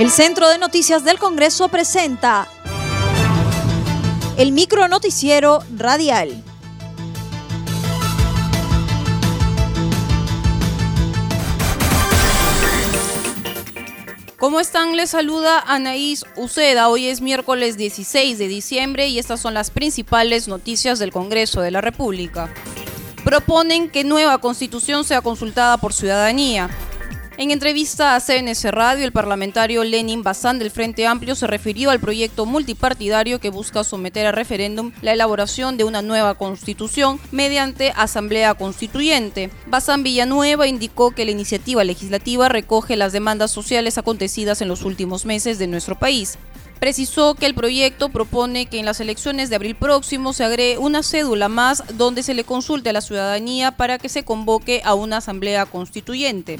El Centro de Noticias del Congreso presenta el micro noticiero radial. ¿Cómo están? Les saluda Anaís Uceda. Hoy es miércoles 16 de diciembre y estas son las principales noticias del Congreso de la República. Proponen que nueva constitución sea consultada por ciudadanía. En entrevista a CNC Radio, el parlamentario Lenin Bazán del Frente Amplio se refirió al proyecto multipartidario que busca someter a referéndum la elaboración de una nueva constitución mediante asamblea constituyente. Bazán Villanueva indicó que la iniciativa legislativa recoge las demandas sociales acontecidas en los últimos meses de nuestro país precisó que el proyecto propone que en las elecciones de abril próximo se agregue una cédula más donde se le consulte a la ciudadanía para que se convoque a una asamblea constituyente.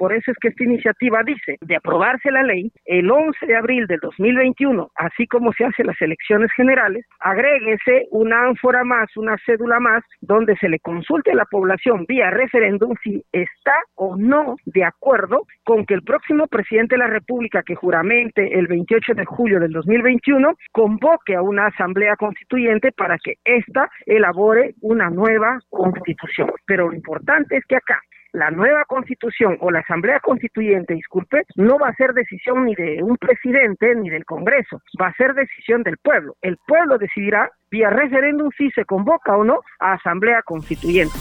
Por eso es que esta iniciativa dice, de aprobarse la ley, el 11 de abril del 2021, así como se hacen las elecciones generales, agréguese una ánfora más, una cédula más, donde se le consulte a la población vía referéndum si está o no de acuerdo con que el próximo presidente de la República, que juramente el 28 de julio del 2021, convoque a una asamblea constituyente para que ésta elabore una nueva constitución. Pero lo importante es que acá la nueva constitución o la asamblea constituyente, disculpe, no va a ser decisión ni de un presidente ni del Congreso, va a ser decisión del pueblo. El pueblo decidirá vía referéndum si se convoca o no a asamblea constituyente.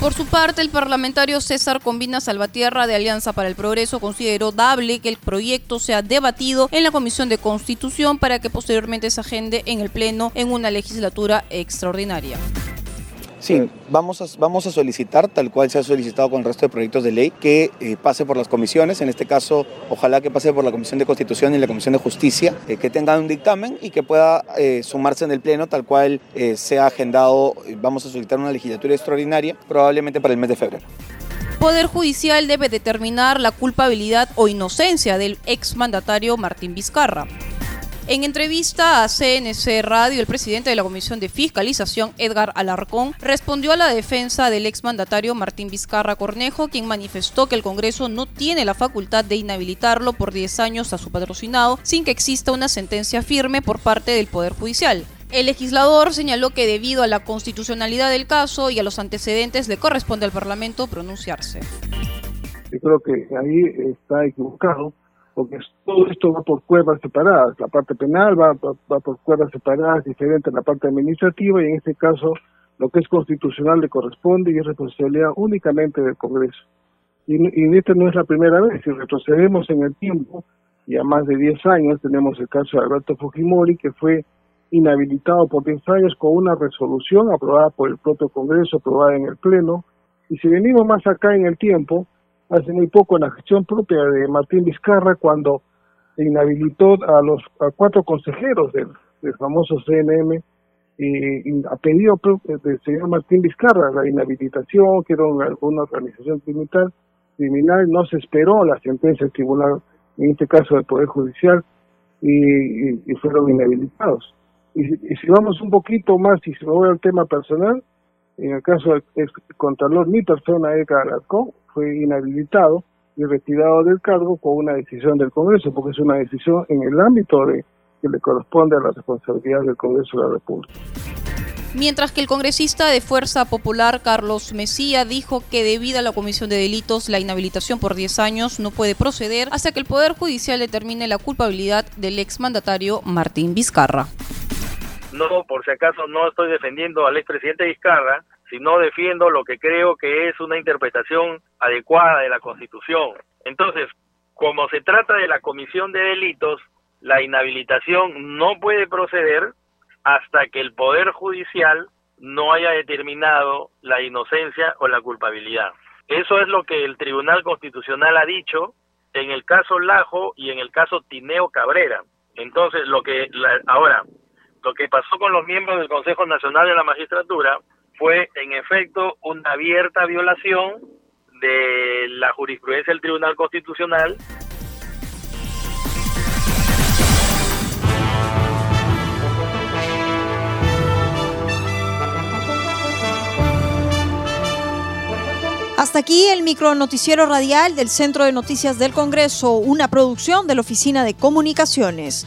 Por su parte, el parlamentario César Combina Salvatierra de Alianza para el Progreso consideró dable que el proyecto sea debatido en la Comisión de Constitución para que posteriormente se agende en el Pleno en una legislatura extraordinaria. Sí, vamos a, vamos a solicitar, tal cual se ha solicitado con el resto de proyectos de ley, que eh, pase por las comisiones, en este caso ojalá que pase por la Comisión de Constitución y la Comisión de Justicia, eh, que tengan un dictamen y que pueda eh, sumarse en el Pleno, tal cual se ha agendado, vamos a solicitar una legislatura extraordinaria, probablemente para el mes de febrero. Poder Judicial debe determinar la culpabilidad o inocencia del exmandatario Martín Vizcarra. En entrevista a CNC Radio, el presidente de la Comisión de Fiscalización, Edgar Alarcón, respondió a la defensa del exmandatario Martín Vizcarra Cornejo, quien manifestó que el Congreso no tiene la facultad de inhabilitarlo por 10 años a su patrocinado sin que exista una sentencia firme por parte del Poder Judicial. El legislador señaló que debido a la constitucionalidad del caso y a los antecedentes le corresponde al Parlamento pronunciarse. Yo creo que ahí está equivocado porque todo esto va por cuerdas separadas. La parte penal va, va, por cuerdas separadas, diferente a la parte administrativa, y en este caso lo que es constitucional le corresponde y es responsabilidad únicamente del Congreso. Y, y esta no es la primera vez, si retrocedemos en el tiempo, y a más de 10 años tenemos el caso de Alberto Fujimori, que fue inhabilitado por 10 años con una resolución aprobada por el propio Congreso, aprobada en el Pleno, y si venimos más acá en el tiempo, hace muy poco en la gestión propia de Martín Vizcarra cuando inhabilitó a los cuatro consejeros del, famoso CNM y, a pedido del señor Martín Vizcarra la inhabilitación, que era una, organización criminal, criminal, no se esperó la sentencia del tribunal, en este caso del Poder Judicial, y, fueron inhabilitados. Y, si vamos un poquito más, y si me voy al tema personal, en el caso del Contralor, mi persona, Edgar Alarcón, fue inhabilitado y retirado del cargo con una decisión del Congreso, porque es una decisión en el ámbito de que le corresponde a la responsabilidad del Congreso de la República. Mientras que el congresista de Fuerza Popular, Carlos Mesía, dijo que debido a la comisión de delitos, la inhabilitación por 10 años no puede proceder hasta que el Poder Judicial determine la culpabilidad del exmandatario Martín Vizcarra. No, por si acaso no estoy defendiendo al expresidente Vizcarra, sino defiendo lo que creo que es una interpretación adecuada de la Constitución. Entonces, como se trata de la comisión de delitos, la inhabilitación no puede proceder hasta que el Poder Judicial no haya determinado la inocencia o la culpabilidad. Eso es lo que el Tribunal Constitucional ha dicho en el caso Lajo y en el caso Tineo Cabrera. Entonces, lo que ahora, lo que pasó con los miembros del Consejo Nacional de la Magistratura fue en efecto una abierta violación de la jurisprudencia del Tribunal Constitucional Hasta aquí el micronoticiero radial del Centro de Noticias del Congreso, una producción de la Oficina de Comunicaciones.